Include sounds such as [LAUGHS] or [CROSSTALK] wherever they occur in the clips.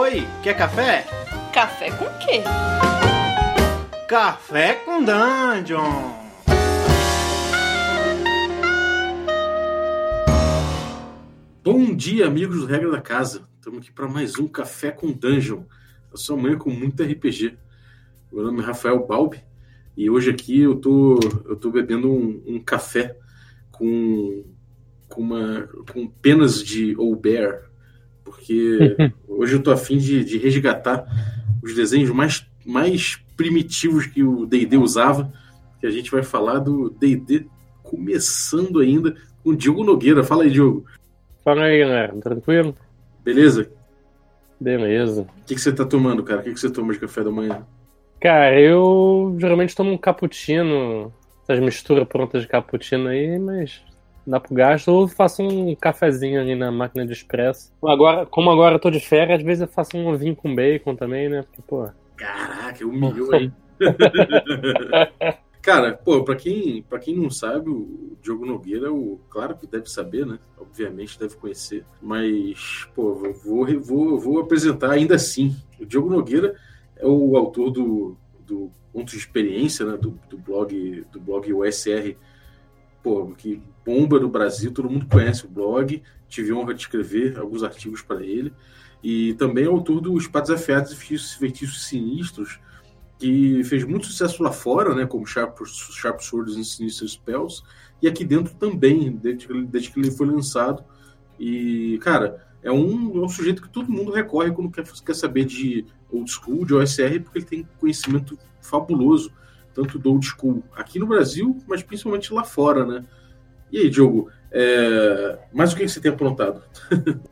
Oi, quer café? Café com quê? Café com Dungeon! Bom dia, amigos do Regra da Casa. Estamos aqui para mais um Café com Dungeon. A sua manhã com muito RPG. Meu nome é Rafael Balbi e hoje aqui eu tô, eu tô bebendo um, um café com, com, uma, com penas de Bear, porque [LAUGHS] hoje eu tô afim de, de resgatar os desenhos mais, mais primitivos que o D&D usava, que a gente vai falar do D&D começando ainda com o Diogo Nogueira. Fala aí, Diogo. Fala aí, galera. Tranquilo? Beleza? Beleza. O que, que você tá tomando, cara? O que, que você toma de café da manhã? Cara, eu geralmente tomo um cappuccino, essas misturas prontas de cappuccino aí, mas dá pro gasto, ou faço um cafezinho ali na máquina de expresso. Agora, como agora eu tô de férias, às vezes eu faço um ovinho com bacon também, né? Porque, pô. Caraca, humilhou aí. [LAUGHS] Cara, pô, pra quem, pra quem não sabe, o Diogo Nogueira, o, claro que deve saber, né? Obviamente deve conhecer. Mas, pô, vou, vou, vou apresentar ainda assim. O Diogo Nogueira é o autor do, do Ponto de Experiência, né? Do, do blog do blog USR, pô, que bomba no Brasil, todo mundo conhece o blog. Tive honra de escrever alguns artigos para ele. E também é autor do Espadas Afiados e Feitiços Sinistros, que fez muito sucesso lá fora, né, como Sharp, Sharp Swords and Sinister Spells, e aqui dentro também, desde que, desde que ele foi lançado. E, cara, é um, é um sujeito que todo mundo recorre quando quer, quer saber de old school, de OSR, porque ele tem conhecimento fabuloso, tanto do old school aqui no Brasil, mas principalmente lá fora, né? E aí, Diogo, é... o que você tem aprontado? [LAUGHS]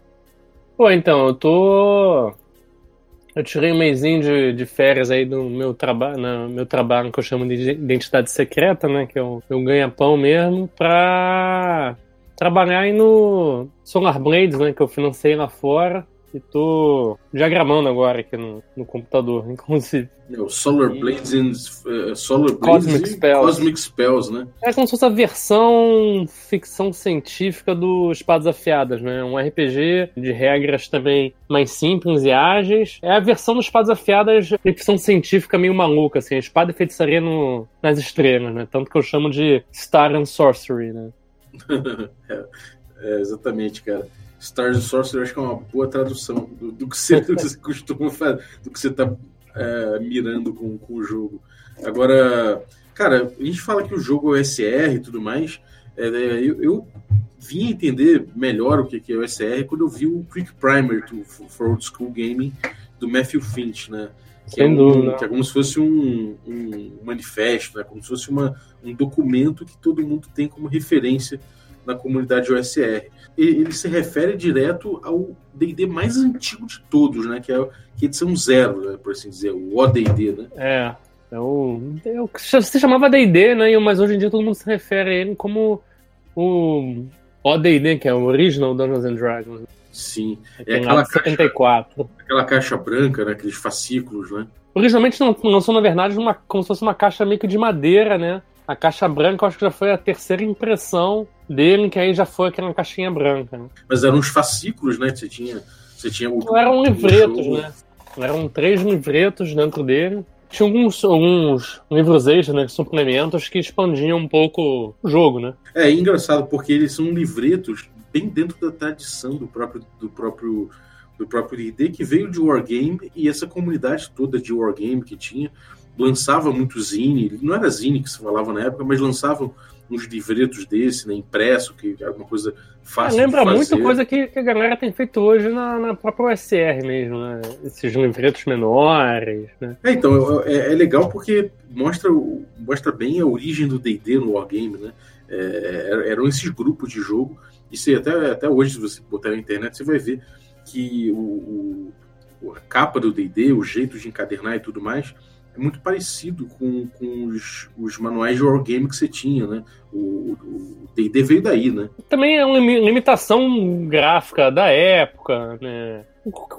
Pô, então, eu tô eu tirei um mêsinho de, de férias aí do meu trabalho, no meu trabalho que eu chamo de identidade secreta, né? Que é o meu ganha-pão mesmo, pra trabalhar aí no Solar Blades, né? Que eu financei lá fora. E tô diagramando agora aqui no, no computador, [LAUGHS] inclusive. É, o Solar Blades and uh, Solar Blades Cosmic Spells. Cosmic Spells, né? É como se fosse a versão ficção científica do Espadas Afiadas, né? Um RPG de regras também mais simples e ágeis. É a versão do Espadas Afiadas ficção científica meio maluca, assim, espada e feitiçaria no, nas estrelas, né? Tanto que eu chamo de Star and Sorcery, né? [LAUGHS] é, é, exatamente, cara. Stars and Sorcery acho que é uma boa tradução do, do, que, você, [LAUGHS] do que você costuma fazer, do que você tá é, mirando com, com o jogo. Agora, cara, a gente fala que o jogo é SR e tudo mais. É, eu, eu vim entender melhor o que é o SR quando eu vi o Quick Primer do, for Old School Gaming do Matthew Finch, né? Que é, um, que é, como se fosse um, um manifesto, né? como se fosse uma, um documento que todo mundo tem como referência na comunidade OSR. Ele se refere direto ao D&D mais antigo de todos, né? Que é, que é edição zero, né? por assim dizer, o ODD, né? É, é o, é o que se chamava D&D, né? Mas hoje em dia todo mundo se refere a ele como o ODD, que é o Original Dungeons and Dragons. Sim, é, é aquela caixa, 74. aquela caixa branca, né? Aqueles fascículos, né? Originalmente não, lançou, na verdade, uma, como se fosse uma caixa meio que de madeira, né? A caixa branca, eu acho que já foi a terceira impressão dele, que aí já foi aquela caixinha branca. Né? Mas eram uns fascículos, né? Que você tinha. Você tinha o, Não eram livretos, né? Eram três livretos dentro dele. Tinha alguns, alguns livros extras, né? Suplementos que expandiam um pouco o jogo, né? É, é engraçado, porque eles são livretos bem dentro da tradição do próprio do próprio do próprio D&D que veio de Wargame e essa comunidade toda de Wargame que tinha lançava muito zine, não era zine que se falava na época, mas lançavam uns livretos desse, né, impresso, que era uma coisa fácil é, lembra de fazer. muita coisa que, que, a galera tem feito hoje na, na própria OSR mesmo, né? Esses livretos menores, né? É, então, é, é, legal porque mostra, mostra bem a origem do D&D no Wargame, né? É, eram esses grupos de jogo, e se até, até hoje, se você botar na internet, você vai ver que o, o a capa do D&D, o jeito de encadernar e tudo mais, é muito parecido com, com os, os, manuais de wargame que você tinha, né? O D&D veio daí, né? Também é uma limitação gráfica da época, né?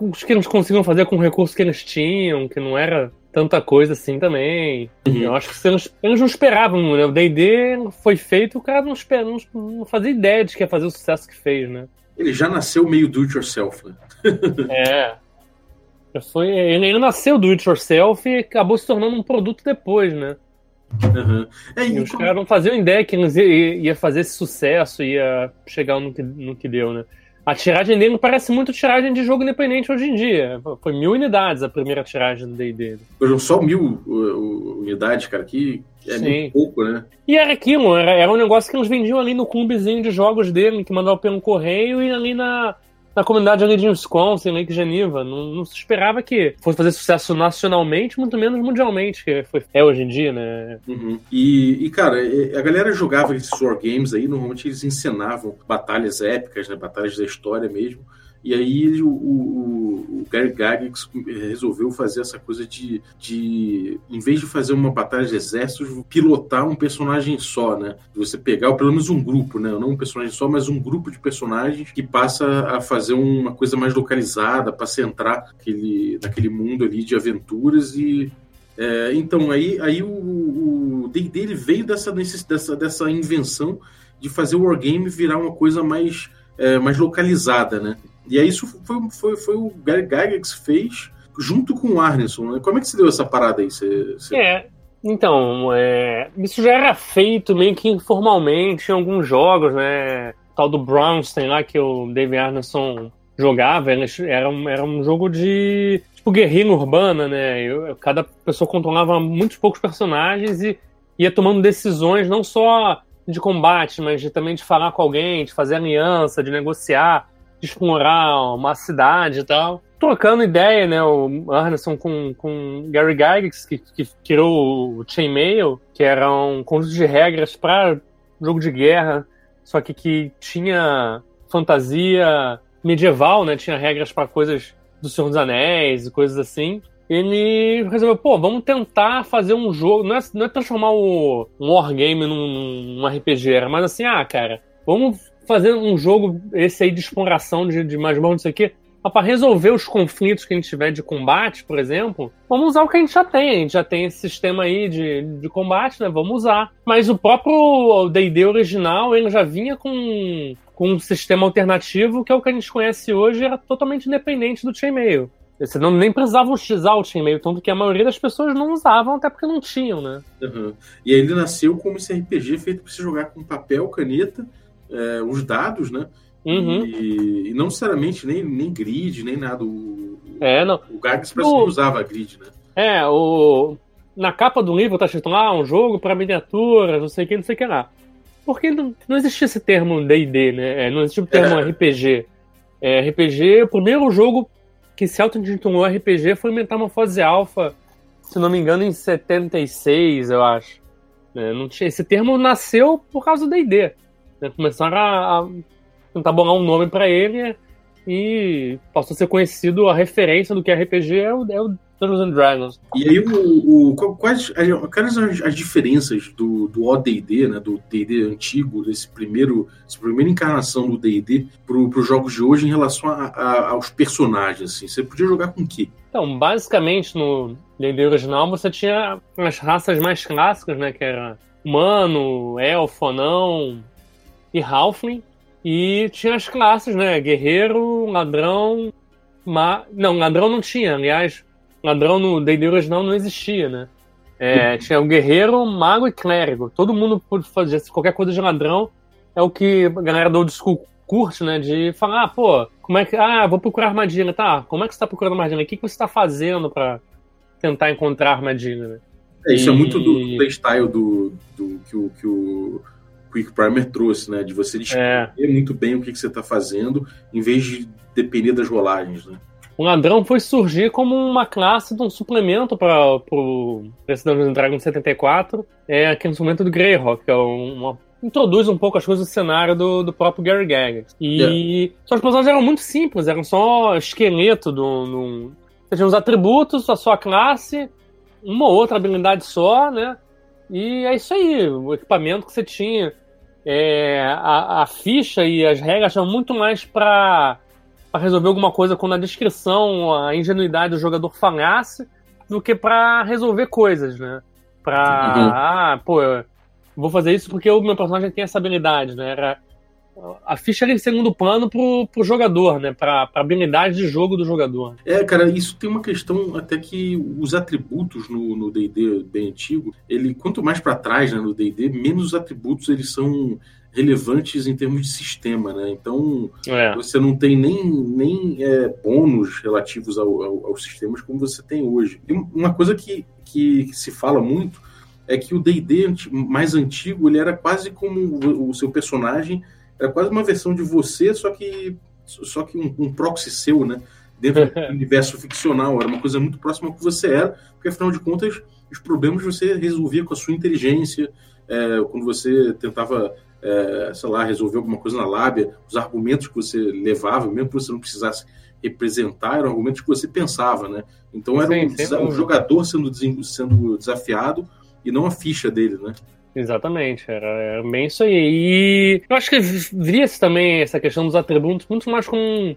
Os que eles conseguiam fazer com o recurso que eles tinham, que não era tanta coisa assim também. Uhum. Eu acho que eles, eles não esperavam, né? O D&D foi feito, o cara não, espera, não, não fazia ideia de que ia fazer o sucesso que fez, né? Ele já nasceu meio do it yourself, né? é. [LAUGHS] Foi, ele, ele nasceu do It Yourself e acabou se tornando um produto depois, né? Uhum. É, e os como... caras não faziam ideia que ia, fazer esse sucesso, ia chegar no que, no que deu, né? A tiragem dele parece muito tiragem de jogo independente hoje em dia. Foi mil unidades a primeira tiragem do D&D. Foram só mil unidades, cara, que é Sim. muito pouco, né? E era aquilo, era, era um negócio que eles vendiam ali no clubezinho de jogos dele, que mandava pelo correio e ali na, na comunidade ali de Wisconsin, Lake Geneva. Não, não, se esperava que fosse fazer sucesso nacionalmente, muito menos mundialmente, que foi, é hoje em dia, né? Uhum. E, e, cara, a galera jogava esses wargames aí, normalmente eles encenavam batalhas épicas, né? Batalhas da história mesmo. E aí o, o, o Gary Gygax resolveu fazer essa coisa de, de, em vez de fazer uma batalha de exércitos, pilotar um personagem só, né? Você pegar, pelo menos um grupo, né? Não um personagem só, mas um grupo de personagens que passa a fazer uma coisa mais localizada, para centrar aquele, naquele mundo ali de aventuras e é, então aí, aí o D&D veio dessa, dessa, dessa invenção de fazer o wargame virar uma coisa mais, é, mais localizada, né? E aí isso foi, foi, foi o Gary Gygax fez junto com o Arneson, né? Como é que se deu essa parada aí? Você, você... É, então, é, isso já era feito meio que informalmente em alguns jogos, né? O tal do Brownstein lá que o David Arneson jogava, era um, era um jogo de tipo guerrilha urbana, né? Eu, cada pessoa controlava muitos poucos personagens e ia tomando decisões não só de combate, mas de, também de falar com alguém, de fazer aliança, de negociar explorar uma cidade e tal. Trocando ideia, né, o Arneson com, com Gary Gygax, que, que criou o Chainmail, que era um conjunto de regras para jogo de guerra, só que que tinha fantasia medieval, né, tinha regras para coisas do Senhor dos Anéis e coisas assim. Ele resolveu, pô, vamos tentar fazer um jogo, não é, não é transformar o, um wargame num, num RPG, era mais assim, ah, cara, vamos fazendo um jogo, esse aí de exploração de, de masmorra, não sei o quê, para resolver os conflitos que a gente tiver de combate, por exemplo, vamos usar o que a gente já tem. A gente já tem esse sistema aí de, de combate, né? Vamos usar. Mas o próprio D&D original, ele já vinha com, com um sistema alternativo, que é o que a gente conhece hoje, era totalmente independente do Chainmail. Você não nem precisava utilizar o Chainmail, tanto que a maioria das pessoas não usavam, até porque não tinham, né? Uhum. E ele nasceu como esse RPG feito para você jogar com papel, caneta, é, os dados, né? Uhum. E, e, não necessariamente nem, nem grid, nem nada. O, é, não. o Gags parece que usava grid, né? É, o, na capa do livro tá escrito lá, um jogo para miniaturas, não sei o que, não sei o que lá. Porque não, não existia esse termo D&D, né? É, não existia o termo é. RPG. É, RPG, o primeiro jogo que se auto-intitulou RPG foi Metamorfose Alpha, se não me engano, em 76, eu acho. É, não tinha, esse termo nasceu por causa do D&D. Né? Começaram a, a tentar bolar um nome para ele e passou a ser conhecido a referência do que é RPG é o, é o Dungeons and Dragons. E aí, o, o, quais, quais as, as diferenças do, do OD&D, né, do D&D antigo, desse primeiro, essa primeira encarnação do D&D para os jogos de hoje em relação a, a, aos personagens? Assim? Você podia jogar com o quê? Então, basicamente, no D&D original, você tinha as raças mais clássicas, né, que era humano, elfo, anão, e Halfling. E tinha as classes, né? Guerreiro, ladrão. Ma... Não, ladrão não tinha. Aliás, ladrão no D&D original não existia, né? É, uhum. tinha o guerreiro, mago e clérigo. Todo mundo pode fazer qualquer coisa de ladrão. É o que a galera do old school curte, né? De falar, ah, pô, como é que. Ah, vou procurar armadilha. Tá, como é que você tá procurando armadilha? O que, que você tá fazendo para tentar encontrar armadilha, né? É, isso e... é muito do playstyle do, do que o. Que o Quick Primer trouxe, né? De você descrever é. muito bem o que, que você está fazendo, em vez de depender das rolagens, né? O ladrão foi surgir como uma classe de um suplemento para o Dungeons Dragon 74, é aquele suplemento do Greyhawk, que é uma, introduz um pouco as coisas do cenário do, do próprio Gary Gygax. E yeah. só os personagens eram muito simples, eram só esqueleto do, do... Você tinha os atributos da sua classe, uma ou outra habilidade só, né? E é isso aí, o equipamento que você tinha. É, a, a, ficha e as regras são muito mais para resolver alguma coisa quando a descrição, a ingenuidade do jogador falhasse, do que para resolver coisas, né? Pra, uhum. ah, pô, vou fazer isso porque o meu personagem tem essa habilidade, né? Era, a ficha era em segundo plano pro, pro jogador, né? Pra, pra habilidade de jogo do jogador. É, cara, isso tem uma questão até que os atributos no D&D bem antigo, ele quanto mais para trás né, no D&D, menos os atributos eles são relevantes em termos de sistema, né? Então é. você não tem nem, nem é, bônus relativos ao, ao, aos sistemas como você tem hoje. E uma coisa que, que se fala muito é que o D&D mais antigo ele era quase como o seu personagem era quase uma versão de você, só que só que um, um proxy seu, né? Dentro do [LAUGHS] universo ficcional. Era uma coisa muito próxima que você era, porque afinal de contas, os problemas você resolvia com a sua inteligência, é, quando você tentava, é, sei lá, resolver alguma coisa na lábia, os argumentos que você levava, mesmo que você não precisasse representar, eram argumentos que você pensava, né? Então era um, um jogador sendo, sendo desafiado e não a ficha dele, né? Exatamente, era, era bem isso aí. E eu acho que via-se também essa questão dos atributos muito mais como um,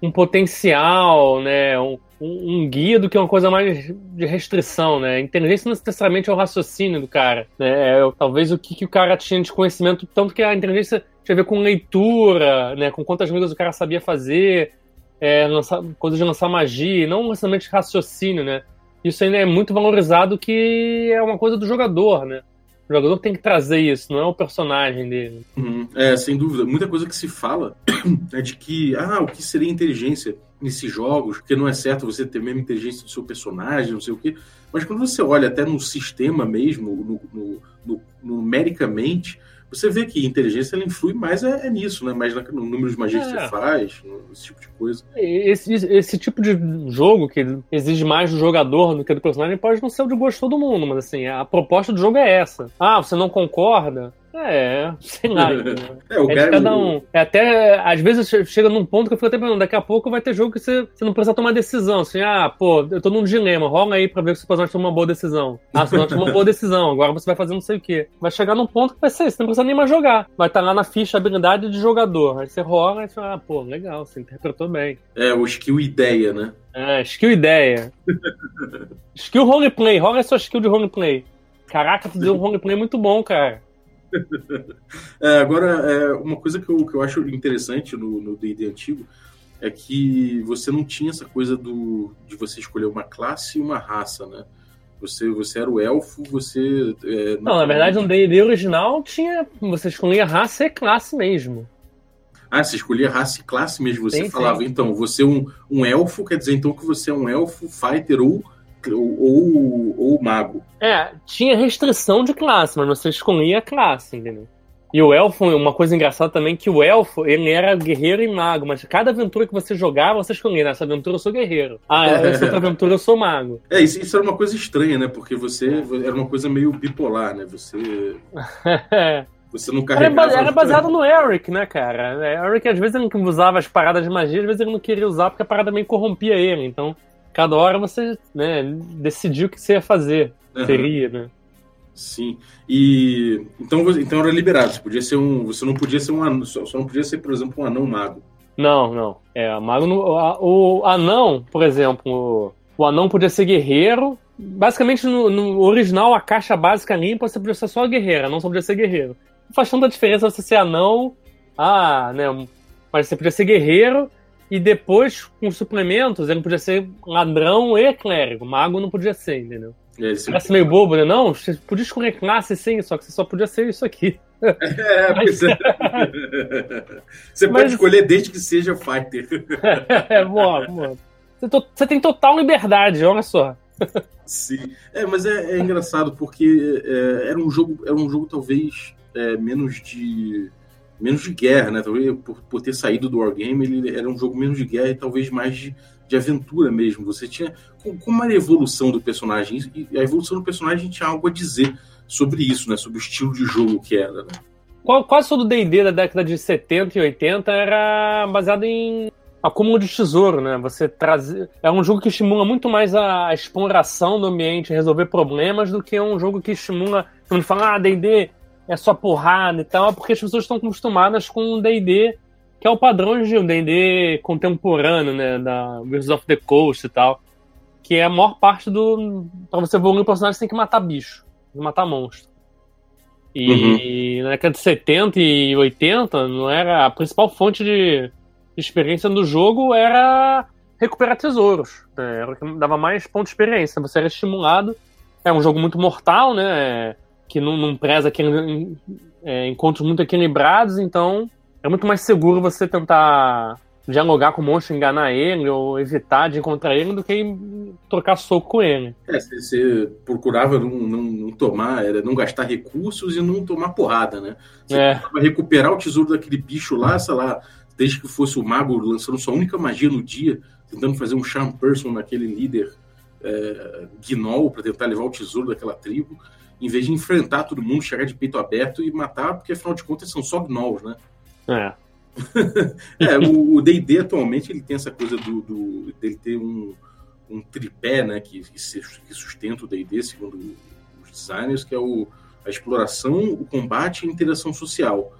um potencial, né? Um, um, guia do que uma coisa mais de restrição, né? Inteligência não necessariamente é o raciocínio do cara, né? É, talvez o que, que o cara tinha de conhecimento, tanto que a inteligência tinha a ver com leitura, né? Com quantas coisas o cara sabia fazer, é, lançar, coisas de lançar magia, não necessariamente raciocínio, né? Isso ainda é muito valorizado que é uma coisa do jogador, né? O jogador tem que trazer isso, não é o personagem dele. Uhum. É, sem dúvida. Muita coisa que se fala [CLEARS THROAT] é de que, ah, o que seria inteligência nesses jogos, porque não é certo você ter a mesma inteligência do seu personagem, não sei o quê. Mas quando você olha até no sistema mesmo, no, no, no, numericamente, você vê que inteligência ela influi mais é, é nisso, né? Mais no número de magia é. que você é. faz, esse tipo de coisa. Esse, esse tipo de jogo que exige mais do jogador do que do personagem pode não ser o de gosto de todo mundo, mas assim, a proposta do jogo é essa. Ah, você não concorda? É, sei lá. [LAUGHS] é, o é de cada um. É até, às vezes chega num ponto que eu fico até pensando, daqui a pouco vai ter jogo que você, você não precisa tomar decisão. Assim, ah, pô, eu tô num dilema, rola aí pra ver se o personagem toma uma boa decisão. Ah, você não tomou uma boa [LAUGHS] decisão, agora você vai fazer não sei o quê. Vai chegar num ponto que vai ser isso, você não precisa nem mais jogar. Vai estar tá lá na ficha habilidade de jogador. Aí você rola e você fala, ah, pô, legal, você interpretou bem. É, o skill ideia, né? É, skill ideia. [LAUGHS] skill roleplay, rola a sua skill de roleplay. Caraca, tu deu um roleplay muito bom, cara. [LAUGHS] é, agora, é, uma coisa que eu, que eu acho interessante no D&D antigo é que você não tinha essa coisa do, de você escolher uma classe e uma raça, né? Você, você era o elfo, você... É, não, não, na verdade, no D&D original tinha... Você escolhia raça e classe mesmo. Ah, você escolhia raça e classe mesmo. Você sim, falava, sim. então, você é um, um elfo, quer dizer então que você é um elfo, fighter ou ou, ou, ou mago. É, tinha restrição de classe, mas você escolhia a classe, entendeu? E o elfo, uma coisa engraçada também, que o elfo, ele era guerreiro e mago, mas cada aventura que você jogava, você escolhia, nessa aventura eu sou guerreiro. Ah, [LAUGHS] essa outra aventura eu sou mago. É, isso, isso, era uma coisa estranha, né? Porque você era uma coisa meio bipolar, né? Você... [LAUGHS] Você não carregava... Era, [LAUGHS] baseado no Eric, né, cara? É, Eric, às vezes, ele usava as paradas de magia, às vezes ele não queria usar porque a parada meio corrompia ele, então cada hora você né, decidiu o que você ia fazer. Uhum. Teria, né? Sim. E então, então era liberado. Você podia ser um. Você não podia ser um anão. Só, não podia ser, por exemplo, um anão mago. Não, não. É, mago o, o anão, por exemplo, o, o, anão podia ser guerreiro. Basicamente, no, no, original, a caixa básica limpa, você podia ser só guerreira, não só podia ser guerreiro. Não faz tanta diferença você ser anão. Ah, né? Mas você podia ser guerreiro e depois, com suplementos, ele podia ser ladrão e clérigo. Mago não podia ser, entendeu? É, Parece meio bobo, né? Não, você podia escolher classe sim, só que você só podia ser isso aqui. É, [LAUGHS] Mas... é. Você pode Mas... escolher desde que seja fighter. [LAUGHS] É, boa, boa. Você, to... você tem total liberdade, olha só. Sim. É, mas é, é engraçado porque é, era um jogo, era um jogo talvez é, menos de menos de guerra, né? Talvez por, por ter saído do Wargame, ele era um jogo menos de guerra e talvez mais de, de aventura mesmo. Você tinha. Como era a evolução do personagem? E a evolução do personagem tinha algo a dizer sobre isso, né? Sobre o estilo de jogo que era, né? Quase todo D&D da década de 70 e 80 era baseado em acúmulo de tesouro, né? Você trazer é um jogo que estimula muito mais a exploração do ambiente, resolver problemas, do que um jogo que estimula, quando fala, ah, D&D é só porrada e tal, é porque as pessoas estão acostumadas com o D&D, que é o padrão de um D&D contemporâneo, né, da Wizards of the Coast e tal, que é a maior parte do... Pra você evoluir o personagem, você tem que matar bicho, matar monstro. E uhum. na década de 70 e 80, não era a principal fonte de experiência do jogo era recuperar tesouros. Né? Era o que dava mais ponto de experiência. Você era estimulado. É um jogo muito mortal, né? Que não, não preza aquele, é, encontros muito equilibrados, então é muito mais seguro você tentar dialogar com o monstro, enganar ele ou evitar de encontrar ele do que trocar soco com ele. É, você procurava não, não, não, tomar, era não gastar recursos e não tomar porrada, né? Você é. recuperar o tesouro daquele bicho lá, sei lá, desde que fosse o mago lançando sua única magia no dia, tentando fazer um charm person naquele líder é, Gnoll para tentar levar o tesouro daquela tribo, em vez de enfrentar todo mundo, chegar de peito aberto e matar, porque afinal de contas são só Gnolls, né? É. [LAUGHS] é, o D&D atualmente ele tem essa coisa do, do dele ter um, um tripé, né, que, que sustenta o D&D, segundo os designers, que é o, a exploração, o combate e a interação social.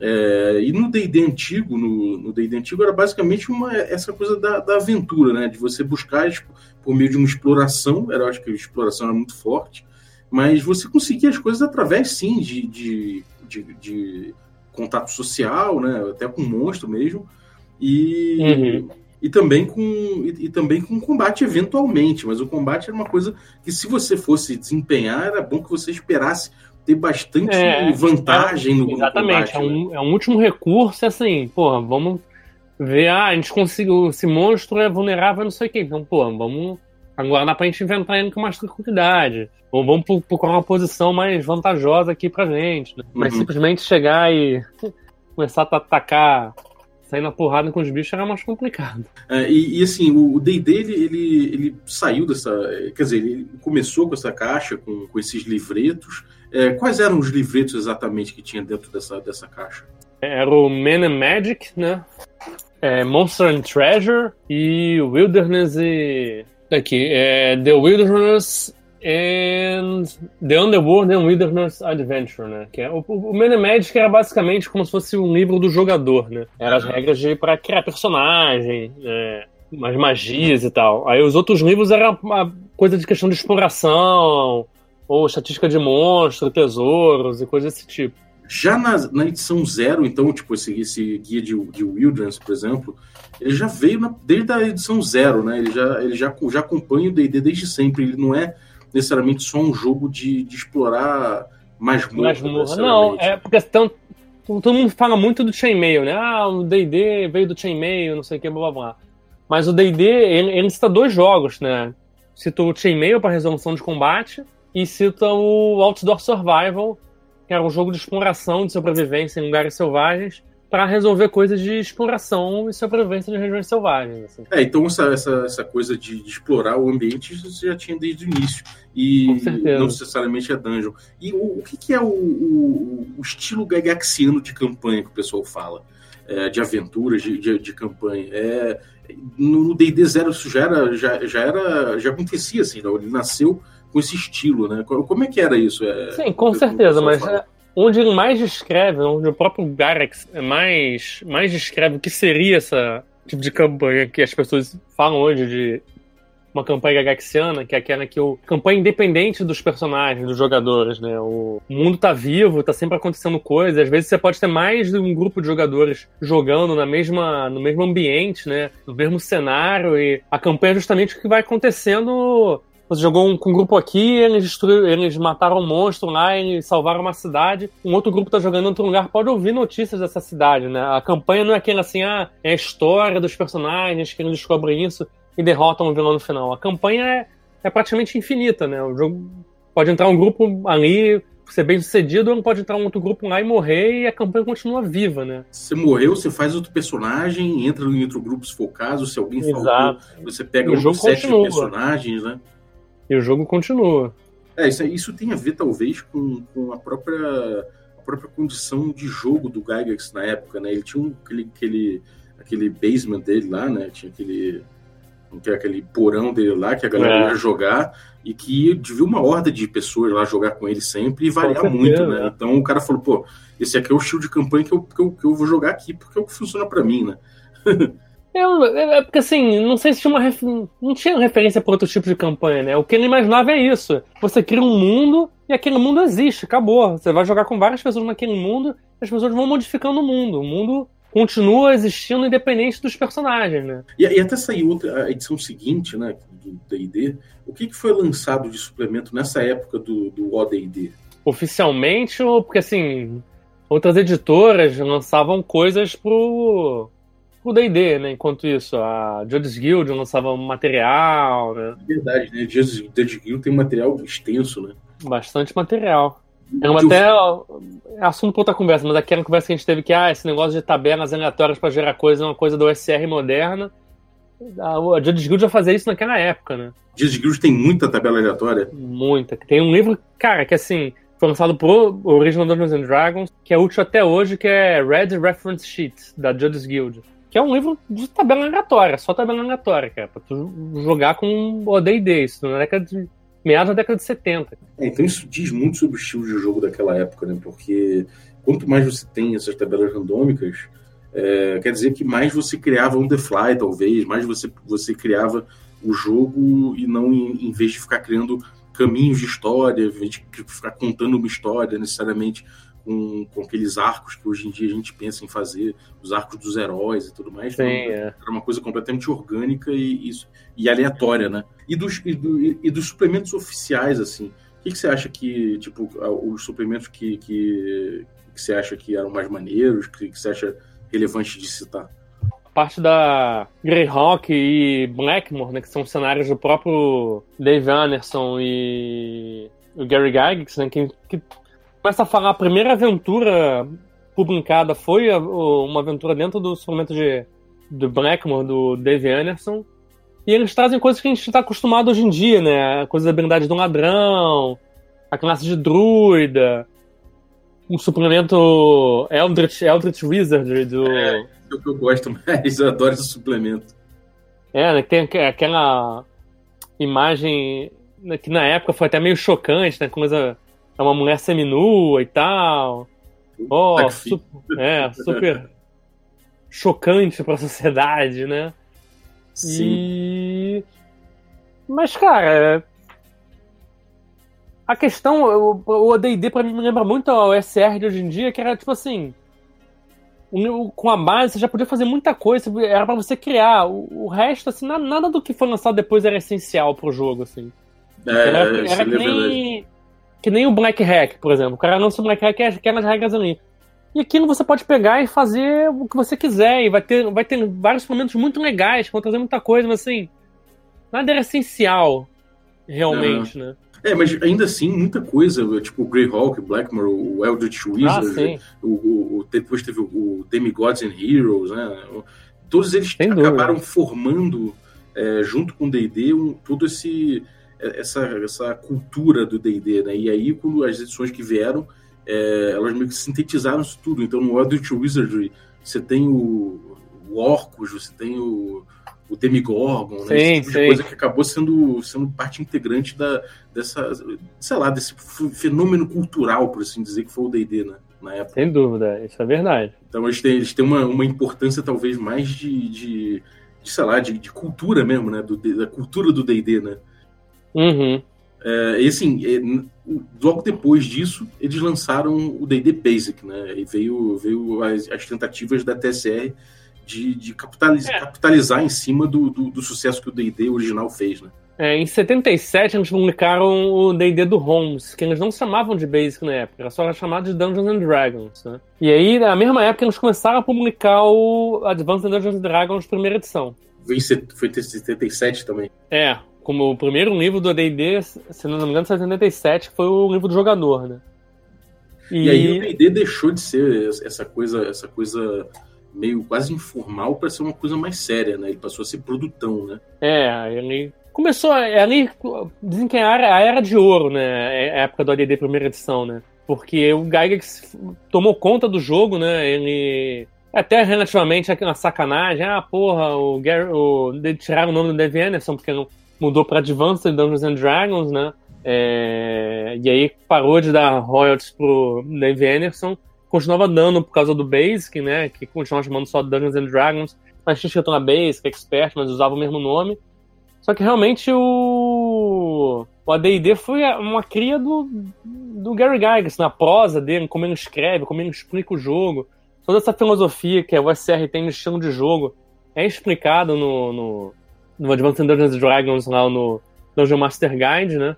É, e no D&D antigo, no D&D antigo era basicamente uma, essa coisa da, da aventura, né, de você buscar tipo, por meio de uma exploração, era, acho que a exploração era muito forte, mas você conseguia as coisas através, sim, de, de, de, de contato social, né? Até com monstro mesmo. E, uhum. e também com e, e, também com combate eventualmente, mas o combate era uma coisa que se você fosse desempenhar, era bom que você esperasse ter bastante é, vantagem no, exatamente, combate. É um, né? é um último recurso, assim, porra, vamos ver, ah, a gente conseguiu, esse monstro é vulnerável, não sei o que, então, pô, vamos Agora dá pra gente inventar ele com mais tranquilidade. Ou vamos procurar uma posição mais vantajosa aqui pra gente. Né? Mas uhum. simplesmente chegar e [LAUGHS] começar a atacar, sair na porrada com os bichos era mais complicado. É, e, e, assim, o D&D, ele, ele, ele, saiu dessa... Quer dizer, ele começou com essa caixa, com, com esses livretos. É, quais eram os livretos exatamente que tinha dentro dessa, dessa caixa? Era o Man and Magic, né? É, Monster and Treasure e Wilderness e Aqui, é The Wilderness and The Underworld and Wilderness Adventure, né? Que é, o, o Man Magic era basicamente como se fosse um livro do jogador, né? Eram as regras de para criar personagem, né? umas magias e tal. Aí os outros livros eram uma coisa de questão de exploração, ou estatística de monstros, tesouros e coisas desse tipo. Já na, na edição zero, então, tipo, esse, esse guia de, de Wilderness, por exemplo, ele já veio na, desde a edição zero, né? Ele já, ele já, já acompanha o D&D desde sempre. Ele não é necessariamente só um jogo de, de explorar masmorra. masmorra. Não, é porque então, todo mundo fala muito do chainmail, né? Ah, o D&D veio do chainmail, não sei o que, blá blá blá. Mas o D&D, ele, ele cita dois jogos, né? Cita o chainmail para resolução de combate e cita o Outdoor Survival, que era um jogo de exploração, de sobrevivência em lugares selvagens, para resolver coisas de exploração e sobrevivência de regiões selvagens. Assim. É, então essa, essa, essa coisa de, de, explorar o ambiente você já tinha desde o início. E não necessariamente é dungeon. E o, o que, que, é o, o, o, estilo gagaxiano de campanha que o pessoal fala? É, de aventuras, de, de, de campanha. É, no D&D Zero isso já era, já, já era, já acontecia assim, não? ele nasceu com esse estilo, né? Como é que era isso? É, Sim, com certeza, mas é, onde ele mais descreve, onde o próprio Garex mais, mais descreve o que seria essa tipo de campanha que as pessoas falam hoje de uma campanha gaxiana, que é aquela que o campanha independente dos personagens, dos jogadores, né? O mundo tá vivo, tá sempre acontecendo coisas. Às vezes você pode ter mais de um grupo de jogadores jogando na mesma, no mesmo ambiente, né? No mesmo cenário e a campanha é justamente o que vai acontecendo você jogou um, com um grupo aqui, eles, eles mataram um monstro lá, eles salvaram uma cidade. Um outro grupo tá jogando em outro lugar, pode ouvir notícias dessa cidade, né? A campanha não é aquela assim, ah, é a história dos personagens que eles descobrem isso e derrotam o vilão no final. A campanha é, é praticamente infinita, né? O jogo pode entrar um grupo ali, ser bem sucedido, ou pode entrar um outro grupo lá e morrer e a campanha continua viva, né? Você morreu, você faz outro personagem, entra em outro grupo se for o caso, se alguém Exato. faltou, você pega um set de personagens, né? E o jogo continua. É, isso, isso tem a ver, talvez, com, com a própria a própria condição de jogo do Gygax na época, né? Ele tinha um, aquele, aquele, aquele basement dele lá, né? Tinha aquele, aquele porão dele lá que a galera é. ia jogar e que devia uma horda de pessoas lá jogar com ele sempre e variar muito, né? É. Então o cara falou, pô, esse aqui é o estilo de campanha que eu, que eu, que eu vou jogar aqui porque é o que funciona para mim, né? [LAUGHS] Eu, é, é porque assim, não sei se tinha uma ref... não tinha referência para outro tipo de campanha, né? O que ele imaginava é isso. Você cria um mundo e aquele mundo existe, acabou. Você vai jogar com várias pessoas naquele mundo e as pessoas vão modificando o mundo. O mundo continua existindo independente dos personagens, né? E, e até saiu outra, a edição seguinte, né, do D&D. O que, que foi lançado de suplemento nessa época do, do OD&D? Oficialmente, porque assim, outras editoras lançavam coisas pro o D&D, né? Enquanto isso, a Judges Guild lançava material, né? Verdade, né? Judges Guild tem material extenso, né? Bastante material. É uma até é assunto para outra conversa, mas aquela conversa que a gente teve que, ah, esse negócio de tabelas aleatórias para gerar coisa é uma coisa do OSR moderna. A Judges Guild já fazia isso naquela época, né? Judges Guild tem muita tabela aleatória? Muita. Tem um livro, cara, que assim, foi lançado pro Original Dungeons and Dragons, que é útil até hoje, que é Red Reference Sheet, da Judges Guild. Que é um livro de tabela aleatória, só tabela aleatória, cara, pra tu jogar com o D&D, isso na década de... meados da década de 70. É, então isso diz muito sobre o estilo de jogo daquela época, né, porque quanto mais você tem essas tabelas randômicas, é, quer dizer que mais você criava um The Fly, talvez, mais você, você criava o jogo e não em, em vez de ficar criando caminhos de história, em vez de ficar contando uma história necessariamente com, com aqueles arcos que hoje em dia a gente pensa em fazer, os arcos dos heróis e tudo mais. Sim, é. Era uma coisa completamente orgânica e, e, e aleatória, né? E dos, e, do, e, dos suplementos oficiais, assim, o que, que, você acha que, tipo, os suplementos que, que, que você acha que eram mais maneiros, que, que você acha relevante de citar? parte da Greyhawk e Blackmore, né, que são cenários do próprio Dave Anderson e o Gary Gygax, né, que, que começa a falar, a primeira aventura publicada foi uma aventura dentro do suplemento de, do Blackmore, do Dave Anderson. E eles trazem coisas que a gente está acostumado hoje em dia, né? A coisa da habilidade do ladrão, a classe de druida, um suplemento Eldritch, Eldritch Wizard do. É, é o que eu gosto mais, eu adoro esse suplemento. É, né? Tem aquela imagem né, que na época foi até meio chocante, né? Coisa é uma mulher seminua e tal. Oh, super, é, super chocante para a sociedade, né? Sim. E... Mas, cara, a questão, o AD&D para mim me lembra muito o SR de hoje em dia, que era tipo assim, com a base você já podia fazer muita coisa, era para você criar. O, o, resto, assim, nada do que foi lançado depois era essencial pro jogo, assim. É, era, era que nem que nem o Black Hack, por exemplo. O cara lança o Black Hack e é aquelas regras ali. E aquilo você pode pegar e fazer o que você quiser. E vai ter, vai ter vários momentos muito legais, que vão trazer muita coisa, mas assim. Nada era essencial, realmente, né? É, mas ainda assim, muita coisa, tipo o Greyhawk, Blackmore, o Eldritch Wizard, ah, o, o, depois teve o Demigods and Heroes, né? Todos eles Sem acabaram dúvida. formando, é, junto com o D&D, um, todo esse essa, essa cultura do D&D, né? E aí, quando as edições que vieram, é, elas meio que sintetizaram isso tudo. Então, no Eldritch Wizardry, você tem o, o Orcus, você tem o, o Demigorgon, né? Sim, tipo de coisa que acabou sendo, sendo parte integrante da, dessa, sei lá, desse fenômeno cultural, por assim dizer, que foi o D&D, né? Na época. Sem dúvida, isso é verdade. Então eles têm, eles têm uma, uma importância talvez mais de, de, de sei lá, de, de cultura mesmo, né? Do, da cultura do D&D, né? Uhum. É, e assim, é, logo depois disso, eles lançaram o D&D Basic, né? E veio, veio as, as tentativas da TSR de, de capitalizar, é. capitalizar em cima do, do, do, sucesso que o D&D original fez, né? É, em 77 eles publicaram o D&D do Holmes, que eles não chamavam de Basic na época, era só era chamado de Dungeons and Dragons, né? E aí, na mesma época, eles começaram a publicar o Advanced Dungeons and Dragons primeira edição. Foi em 77 também. É, como o primeiro livro do AD&D, se não me engano, 77, foi o livro do jogador, né? E, e aí o AD&D deixou de ser essa coisa, essa coisa meio quase informal para ser uma coisa mais séria, né? Ele passou a ser produtão, né? É, ele começou é ali, dizem que é a era de ouro, né? É a época do AD&D primeira edição, né? Porque o Gygax tomou conta do jogo, né? Ele até relativamente uma sacanagem, ah, porra, o Gary, o, tiraram o nome do Dave Anderson porque não mudou para Advanced Dungeons and Dragons, né? É, e aí parou de dar royalties pro Dave Anderson, continuava dando por causa do Basic, né? Que continuava chamando só Dungeons and Dragons. mas tinha escrito na Basic, Expert, mas usava o mesmo nome. Só que realmente o, o AD&D foi uma cria do, do Gary Gygax, na prosa dele, como ele escreve, como ele explica o jogo. Toda essa filosofia que a OSR tem no estilo de jogo é explicado no, no, no Advanced Dungeons Dragons, lá no Dungeon Master Guide, né?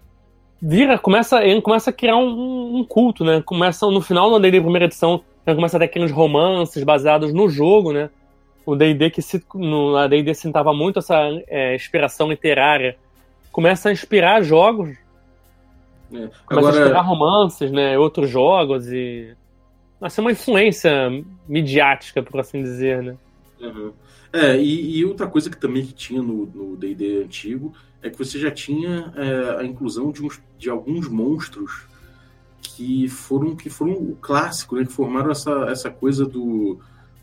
Vira, começa, ele começa a criar um, um culto, né? Começa, no final da D&D primeira edição, ele começa a ter aqueles romances baseados no jogo, né? O D&D que se, no, a D&D sentava muito essa é, inspiração literária, começa a inspirar jogos, é. começa Agora... a inspirar romances, né? Outros jogos e... Nossa, é uma influência midiática, por assim dizer, né? Uhum. É, e, e, outra coisa que também que tinha no D&D antigo é que você já tinha é, a inclusão de, uns, de alguns monstros que foram que foram o clássico, né, que formaram essa, essa coisa do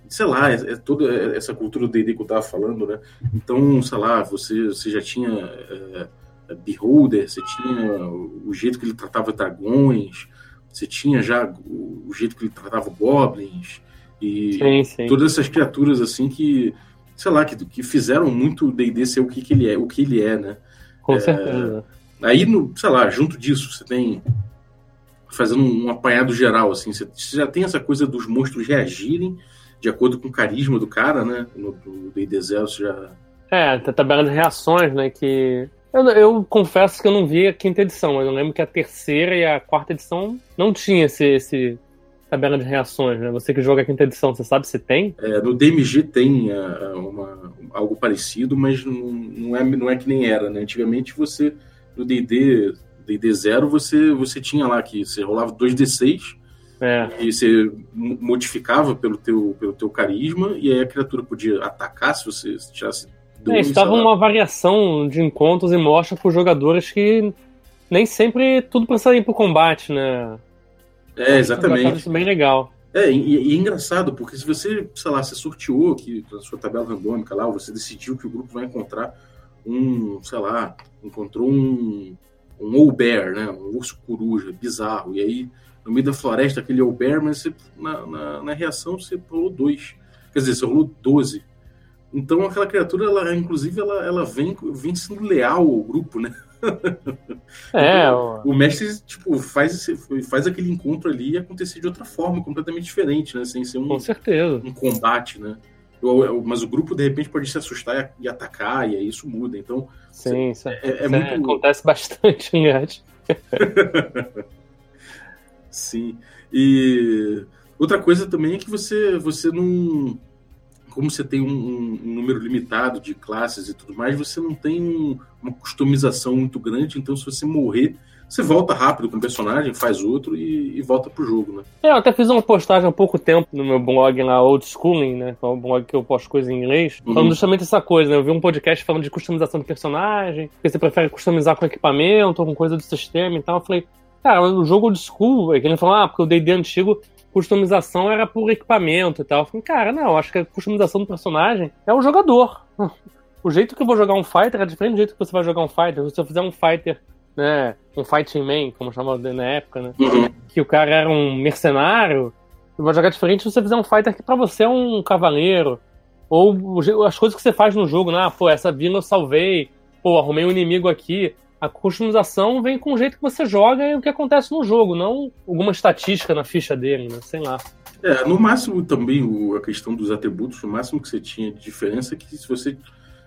sei lá, é, é toda essa cultura do D&D que eu tava falando, né? Então, sei lá, você, você já tinha é, é Beholder, você tinha o jeito que ele tratava dragões, você tinha já o, o jeito que ele tratava goblins e sim, sim. todas essas criaturas assim que sei lá, que, que fizeram muito o D&D ser o que, que ele é, o que ele é, né? Com é, certeza. Aí, no, sei lá, junto disso, você tem fazendo um, apanhado geral, assim, você, você, já tem essa coisa dos monstros reagirem de acordo com o carisma do cara, né? No D&D Zero você já... É, tem a tabela de reações, né, que... Eu, eu, confesso que eu não vi a quinta edição, mas eu lembro que a terceira e a quarta edição não tinha esse, esse tabela de reações, né? Você que joga a quinta edição, você sabe se tem? É, no DMG tem uh, uma, algo parecido, mas não, não, é, não é que nem era, né? Antigamente você, no D&D D&D Zero, você, você tinha lá que você rolava 2D6 é. e você modificava pelo teu, pelo teu carisma e aí a criatura podia atacar se você tirasse é, estava uma variação de encontros e mostra para os jogadores que nem sempre tudo precisa ir pro combate, né? É, exatamente. Isso bem legal. É, e, e, é engraçado, porque se você, sei lá, você sorteou que na sua tabela randômica lá, você decidiu que o grupo vai encontrar um, sei lá, encontrou um, um Owlbear, né? Um urso coruja, bizarro. E aí, no meio da floresta, aquele Owlbear, mas você, na, na, na, reação você rolou dois. Quer dizer, você rolou 12. Então aquela criatura, ela, inclusive, ela, ela vem, vem sendo leal ao grupo, né? É, então, o mestre tipo, faz, faz aquele encontro ali acontecer de outra forma, completamente diferente, né? Sem ser um, Com certeza. um combate, né? Mas o grupo, de repente, pode se assustar e atacar, e aí isso muda. Então, Sim, isso, é, é, é muito... acontece bastante arte. [LAUGHS] Sim. E outra coisa também é que você, você não como você tem um, um, número limitado de classes e tudo mais, você não tem um, uma customização muito grande, então se você morrer, você volta rápido com o personagem, faz outro e, e volta pro jogo, né? É, eu até fiz uma postagem há pouco tempo no meu blog lá, Old Schooling, né? Que é um blog que eu posto coisas em inglês, uhum. falando justamente essa coisa, né? Eu vi um podcast falando de customização de personagem, que você prefere customizar com equipamento ou com coisa do sistema e tal. Eu falei, cara, o jogo old school, é que ele falou, ah, porque o D&D antigo customização era por equipamento e tal. Eu falei, cara, não, acho que a customização do personagem é o jogador. [LAUGHS] O jeito que eu vou jogar um fighter é diferente do jeito que você vai jogar um fighter. Se eu fizer um fighter, né, um fighting man, como chamava na época, né, uhum. que o cara era um mercenário, eu vou jogar diferente se você fizer um fighter que para você é um cavaleiro. Ou as coisas que você faz no jogo, né, ah, pô, essa vila eu salvei, pô, arrumei um inimigo aqui a customização vem com o jeito que você joga e o que acontece no jogo, não alguma estatística na ficha dele, né? Sei lá. É, no máximo também o, a questão dos atributos, o máximo que você tinha de diferença é que se você,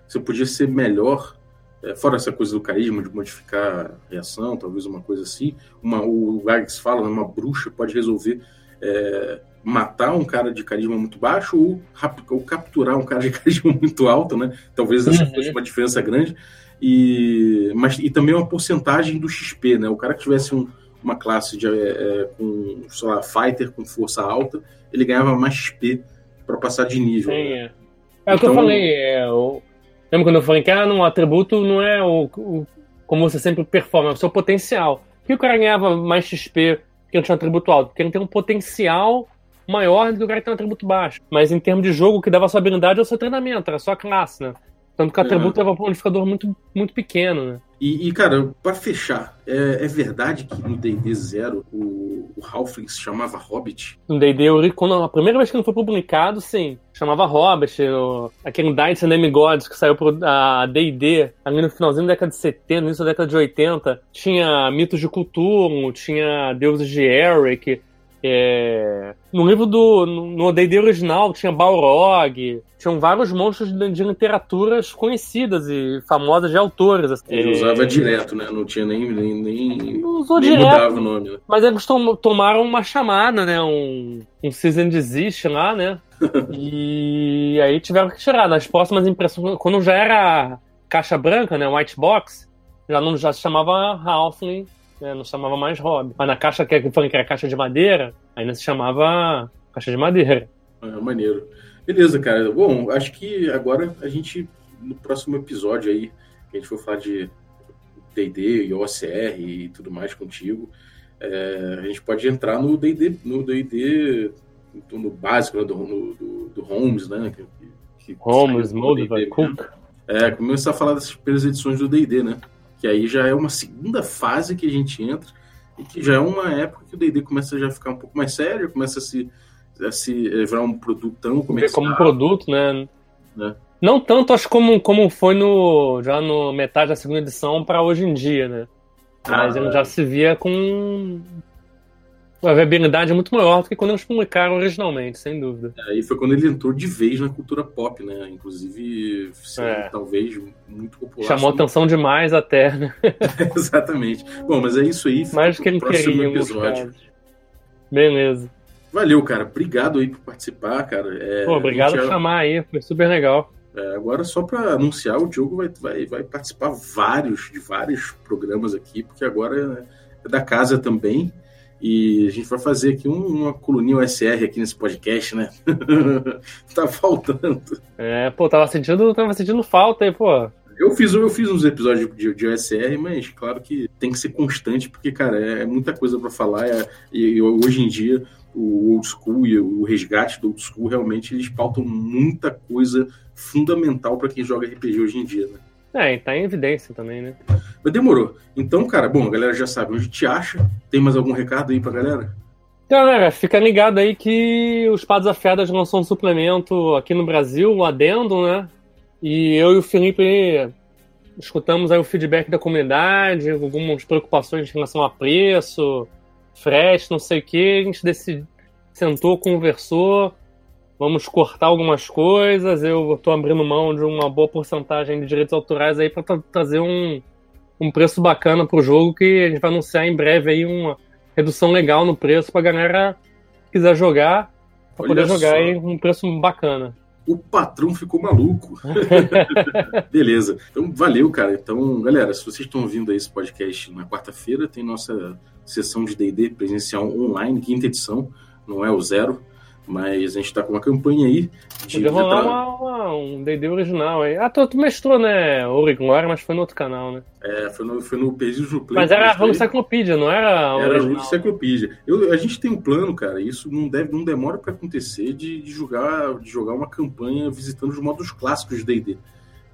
você podia ser melhor, é, fora essa coisa do carisma, de modificar a reação, talvez uma coisa assim, uma, o Gargis fala, né, uma bruxa pode resolver é, matar um cara de carisma muito baixo ou, ou, capturar um cara de [LAUGHS] carisma muito alto, né? Talvez essa uhum. fosse uma diferença grande. E, mas, e também uma porcentagem do XP, né? O cara que tivesse um, uma classe de, é, é com, sei lá, fighter com força alta, ele ganhava mais XP para passar de nível. Sim, né? é. é. o que eu então, falei. É, o... Lembra quando eu falei que ah, o atributo não é o, o como você sempre performa, é o seu potencial. Por que o cara ganhava mais XP porque não tinha um atributo alto? Porque ele tem um potencial maior do que o cara que tem um atributo baixo. Mas em termos de jogo, o que dava sua habilidade é o seu treinamento, era a sua classe, né? Tanto que o atributo uhum. leva para um modificador muito, muito pequeno, né? E, e, cara, para fechar, é, é, verdade que no D&D Zero o, o Halfling se chamava Hobbit? No D&D, quando a primeira vez que ele foi publicado, sim, chamava Hobbit, o, aquele Dynasty and Demigods que saiu pro D&D ali no finalzinho da década de 70, início da década de 80, tinha mitos de Cthulhu, tinha deuses de Eric, é... No livro do. No D&D original tinha Balrog, tinham vários monstros de, de, literaturas conhecidas e famosas de autores. Assim. Ele usava direto, né? Não tinha nem. nem, nem usou nem direto, mudava o nome. Né? Mas eles tom, tomaram uma chamada, né? Um, um Season Desist lá, né? [LAUGHS] e aí tiveram que tirar. Nas próximas impressões, quando já era caixa branca, né? White Box, já não já se chamava Halfling né? Não chamava mais hobby. Mas na caixa que eu falei que era caixa de madeira, ainda se chamava caixa de madeira. É, maneiro. Beleza, cara. Bom, acho que agora a gente, no próximo episódio aí, que a gente for falar de D&D e OCR e tudo mais contigo, é, a gente pode entrar no D&D, no D&D no básico, né, do, no, do, do Holmes, né? Que, que Holmes, Moldivar, Cook. É, começar a falar das primeiras edições do D&D, né? Que aí já é uma segunda fase que a gente entra e que já é uma época que o D&D começa a já ficar um pouco mais sério, começa a se, a se virar um produtão comercial. Como produto, né? né? Não tanto, acho como, como foi no já no metade da segunda edição para hoje em dia, né? Mas ah, ele já se via com a viabilidade é muito maior do que quando eles publicaram originalmente, sem dúvida. Aí foi quando ele entrou de vez na cultura pop, né? Inclusive, é. talvez muito popular. Chamou atenção demais até, né? [LAUGHS] Exatamente. Bom, mas é isso aí. [LAUGHS] Mais do que ele queria episódio. Beleza. Valeu, cara. Obrigado aí por participar, cara. É, Pô, obrigado por chamar aí, foi super legal. É, agora, só para anunciar, o Diogo vai, vai, vai participar vários, de vários programas aqui, porque agora é da casa também. E a gente vai fazer aqui um, uma coluninha USR aqui nesse podcast, né? [LAUGHS] tá faltando. É, pô, tava sentindo, tava sentindo falta aí, pô. Eu fiz, eu fiz uns episódios de, de OSR, mas claro que tem que ser constante, porque, cara, é, é muita coisa para falar. É, e hoje em dia, o old school e o resgate do old school realmente eles pautam muita coisa fundamental para quem joga RPG hoje em dia, né? É, tá em evidência também, né? Mas demorou. Então, cara, bom, a galera já sabe onde te acha. Tem mais algum recado aí pra galera? Galera, fica ligado aí que os Pados Afiadas lançou um suplemento aqui no Brasil, o Adendo, né? E eu e o Felipe escutamos aí o feedback da comunidade, algumas preocupações em relação a preço, frete, não sei o que. A gente decidiu, sentou, conversou vamos cortar algumas coisas, eu estou abrindo mão de uma boa porcentagem de direitos autorais aí para tra trazer um, um preço bacana para o jogo que a gente vai anunciar em breve aí uma redução legal no preço para a galera que quiser jogar, para poder jogar aí um preço bacana. O patrão ficou maluco. [LAUGHS] Beleza. Então, valeu, cara. Então, galera, se vocês estão ouvindo aí esse podcast na quarta-feira, tem nossa sessão de D&D presencial online, quinta edição, não é o zero. Mas a gente tá com uma campanha aí de. Podia rolar uma, uma, um DD original aí. Ah, tu, tu mestrou, né? Oregon mas foi no outro canal, né? É, foi no, foi no Perdidos no Play. Mas era a Cyclopedia, não era? Era a Cyclopedia. Eu, a gente tem um plano, cara, isso não, deve, não demora para acontecer de, de, jogar, de jogar uma campanha visitando os modos clássicos de DD.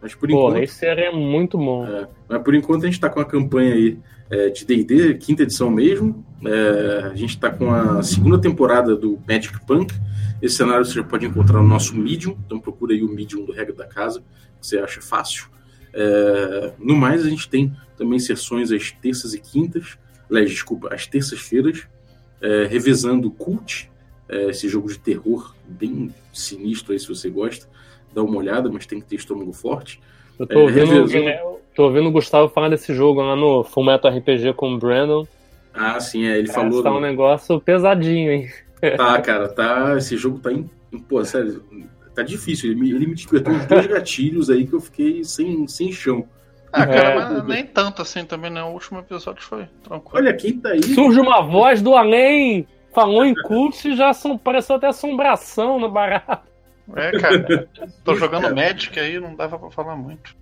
Mas por enquanto. esse seria muito bom. É, mas por enquanto a gente tá com a campanha aí é, de DD, quinta edição mesmo. É, a gente está com a segunda temporada do Magic Punk. Esse cenário você já pode encontrar no nosso Medium, então procura aí o Medium do Regra da Casa, que você acha fácil. É, no mais, a gente tem também sessões às terças e quintas, aliás, desculpa, às terças-feiras, é, revezando Cult, é, esse jogo de terror bem sinistro aí, se você gosta. Dá uma olhada, mas tem que ter estômago forte. Eu tô, ouvindo, revezando... tô ouvindo o Gustavo falar desse jogo lá no Fullmetal RPG com o Brandon. Ah, sim, é, ele falou. Tá um negócio pesadinho, hein? Tá, cara, tá. Esse jogo tá. Em, pô, sério, tá difícil. Ele me, ele me despertou uns dois [LAUGHS] gatilhos aí que eu fiquei sem, sem chão. Ah, cara, é. mas nem tanto assim também, né? O último episódio foi tranquilo. Olha, quem tá aí. Surge uma voz do além, falou em cult e já são, pareceu até assombração no barato. É, cara. [LAUGHS] Tô jogando Magic aí, não dava pra falar muito.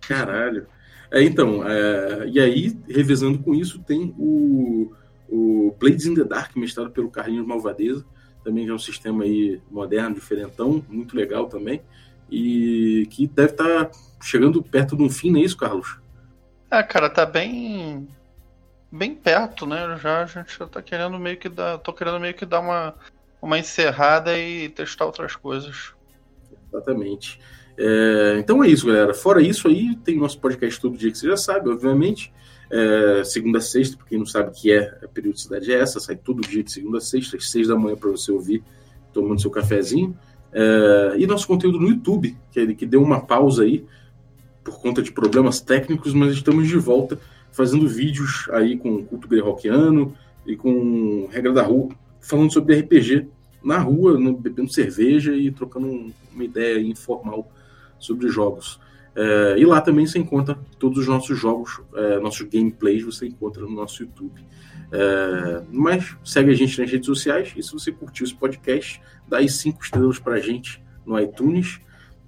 Caralho. É, então, é, e aí, revezando com isso, tem o, o Blades in the Dark, mestrado pelo Carlinhos Malvadeza, também é um sistema aí moderno, diferentão, muito legal também, e que deve estar tá chegando perto de um fim, não é isso, Carlos? É, cara, tá bem. bem perto, né? Já a gente já tá querendo meio que dar. tô querendo meio que dar uma, uma encerrada e testar outras coisas. Exatamente. É, então é isso, galera. Fora isso aí, tem nosso podcast todo dia que você já sabe, obviamente. É, segunda a sexta, para quem não sabe o que é a periodicidade é essa, sai todo dia de segunda a sexta, às seis da manhã para você ouvir, tomando seu cafezinho. É, e nosso conteúdo no YouTube, que, ele, que deu uma pausa aí por conta de problemas técnicos, mas estamos de volta fazendo vídeos aí com culto greyhawkiano e com regra da rua, falando sobre RPG na rua, no, bebendo cerveja e trocando uma ideia informal sobre jogos. É, e lá também você encontra todos os nossos jogos, é, nossos gameplays, você encontra no nosso YouTube. É, mas segue a gente nas redes sociais e se você curtiu esse podcast, dá aí cinco estrelas pra gente no iTunes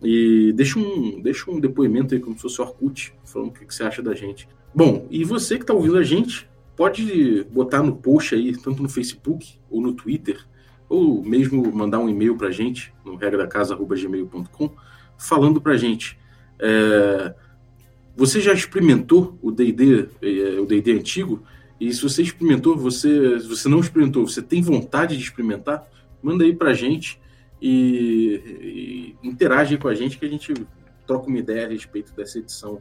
e deixa um, deixa um depoimento aí como se fosse o Orkut, falando o que, que você acha da gente. Bom, e você que está ouvindo a gente, pode botar no post aí, tanto no Facebook ou no Twitter, ou mesmo mandar um e-mail para a gente, no regradacasa.gmail.com, falando para a gente. É, você já experimentou o D&D, é, o D&D antigo? E se você experimentou, você, se você não experimentou, você tem vontade de experimentar? Manda aí para a gente e, e interage com a gente que a gente troca uma ideia a respeito dessa edição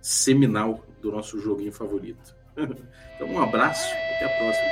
seminal do nosso joguinho favorito. [LAUGHS] então um abraço, até a próxima.